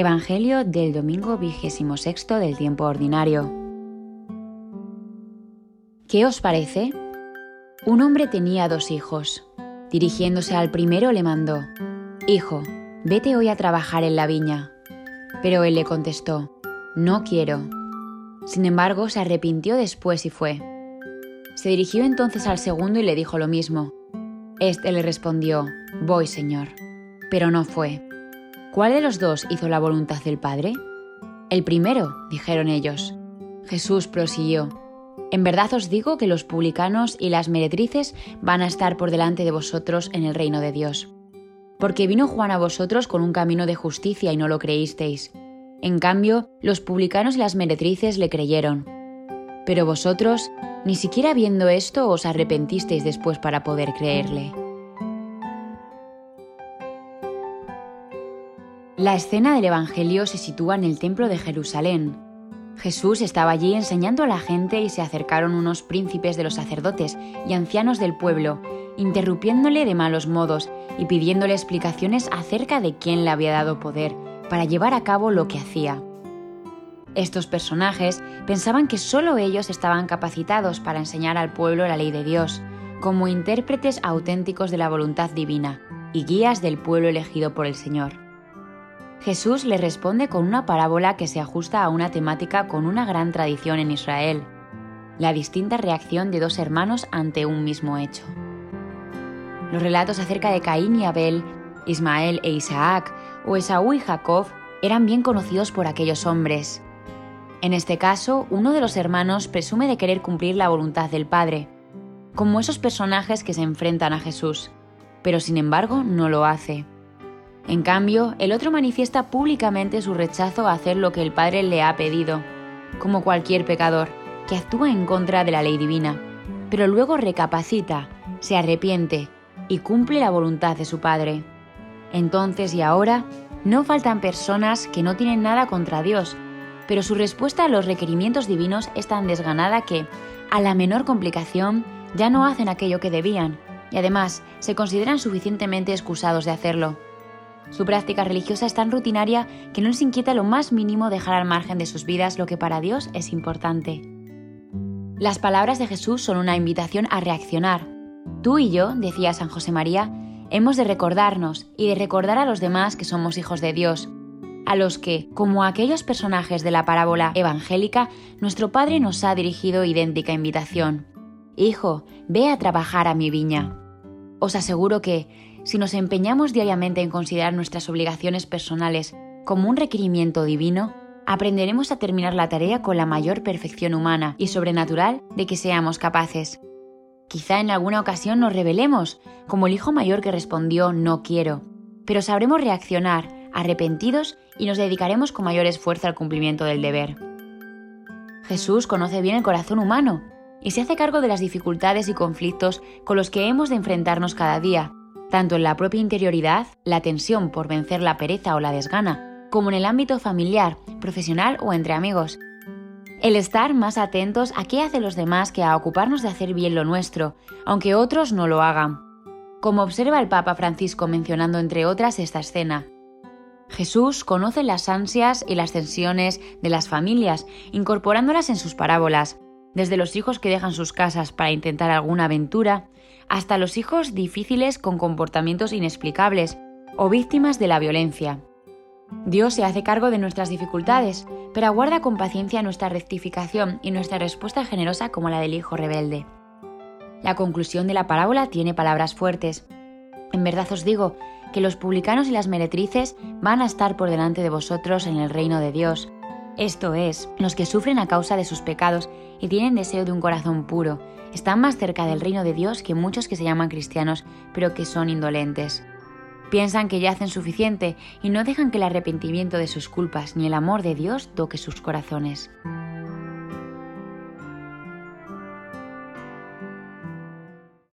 Evangelio del domingo vigésimo sexto del tiempo ordinario. ¿Qué os parece? Un hombre tenía dos hijos. Dirigiéndose al primero le mandó, Hijo, vete hoy a trabajar en la viña. Pero él le contestó, No quiero. Sin embargo, se arrepintió después y fue. Se dirigió entonces al segundo y le dijo lo mismo. Este le respondió, Voy, Señor. Pero no fue. ¿Cuál de los dos hizo la voluntad del Padre? El primero, dijeron ellos. Jesús prosiguió. En verdad os digo que los publicanos y las meretrices van a estar por delante de vosotros en el reino de Dios. Porque vino Juan a vosotros con un camino de justicia y no lo creísteis. En cambio, los publicanos y las meretrices le creyeron. Pero vosotros, ni siquiera viendo esto, os arrepentisteis después para poder creerle. La escena del Evangelio se sitúa en el templo de Jerusalén. Jesús estaba allí enseñando a la gente y se acercaron unos príncipes de los sacerdotes y ancianos del pueblo, interrumpiéndole de malos modos y pidiéndole explicaciones acerca de quién le había dado poder para llevar a cabo lo que hacía. Estos personajes pensaban que solo ellos estaban capacitados para enseñar al pueblo la ley de Dios, como intérpretes auténticos de la voluntad divina y guías del pueblo elegido por el Señor. Jesús les responde con una parábola que se ajusta a una temática con una gran tradición en Israel, la distinta reacción de dos hermanos ante un mismo hecho. Los relatos acerca de Caín y Abel, Ismael e Isaac, o Esaú y Jacob eran bien conocidos por aquellos hombres, en este caso, uno de los hermanos presume de querer cumplir la voluntad del Padre, como esos personajes que se enfrentan a Jesús, pero sin embargo no lo hace. En cambio, el otro manifiesta públicamente su rechazo a hacer lo que el Padre le ha pedido, como cualquier pecador que actúa en contra de la ley divina, pero luego recapacita, se arrepiente y cumple la voluntad de su Padre. Entonces y ahora, no faltan personas que no tienen nada contra Dios, pero su respuesta a los requerimientos divinos es tan desganada que, a la menor complicación, ya no hacen aquello que debían, y además se consideran suficientemente excusados de hacerlo. Su práctica religiosa es tan rutinaria que no les inquieta lo más mínimo dejar al margen de sus vidas lo que para Dios es importante. Las palabras de Jesús son una invitación a reaccionar. Tú y yo, decía San José María, hemos de recordarnos y de recordar a los demás que somos hijos de Dios, a los que, como aquellos personajes de la parábola evangélica, nuestro Padre nos ha dirigido idéntica invitación. Hijo, ve a trabajar a mi viña. Os aseguro que, si nos empeñamos diariamente en considerar nuestras obligaciones personales como un requerimiento divino, aprenderemos a terminar la tarea con la mayor perfección humana y sobrenatural de que seamos capaces. Quizá en alguna ocasión nos rebelemos, como el hijo mayor que respondió no quiero, pero sabremos reaccionar arrepentidos y nos dedicaremos con mayor esfuerzo al cumplimiento del deber. Jesús conoce bien el corazón humano y se hace cargo de las dificultades y conflictos con los que hemos de enfrentarnos cada día, tanto en la propia interioridad, la tensión por vencer la pereza o la desgana, como en el ámbito familiar, profesional o entre amigos. El estar más atentos a qué hacen los demás que a ocuparnos de hacer bien lo nuestro, aunque otros no lo hagan. Como observa el Papa Francisco mencionando entre otras esta escena, Jesús conoce las ansias y las tensiones de las familias, incorporándolas en sus parábolas, desde los hijos que dejan sus casas para intentar alguna aventura, hasta los hijos difíciles con comportamientos inexplicables o víctimas de la violencia. Dios se hace cargo de nuestras dificultades, pero aguarda con paciencia nuestra rectificación y nuestra respuesta generosa como la del hijo rebelde. La conclusión de la parábola tiene palabras fuertes. En verdad os digo que los publicanos y las meretrices van a estar por delante de vosotros en el reino de Dios. Esto es, los que sufren a causa de sus pecados y tienen deseo de un corazón puro, están más cerca del reino de Dios que muchos que se llaman cristianos, pero que son indolentes. Piensan que ya hacen suficiente y no dejan que el arrepentimiento de sus culpas ni el amor de Dios toque sus corazones.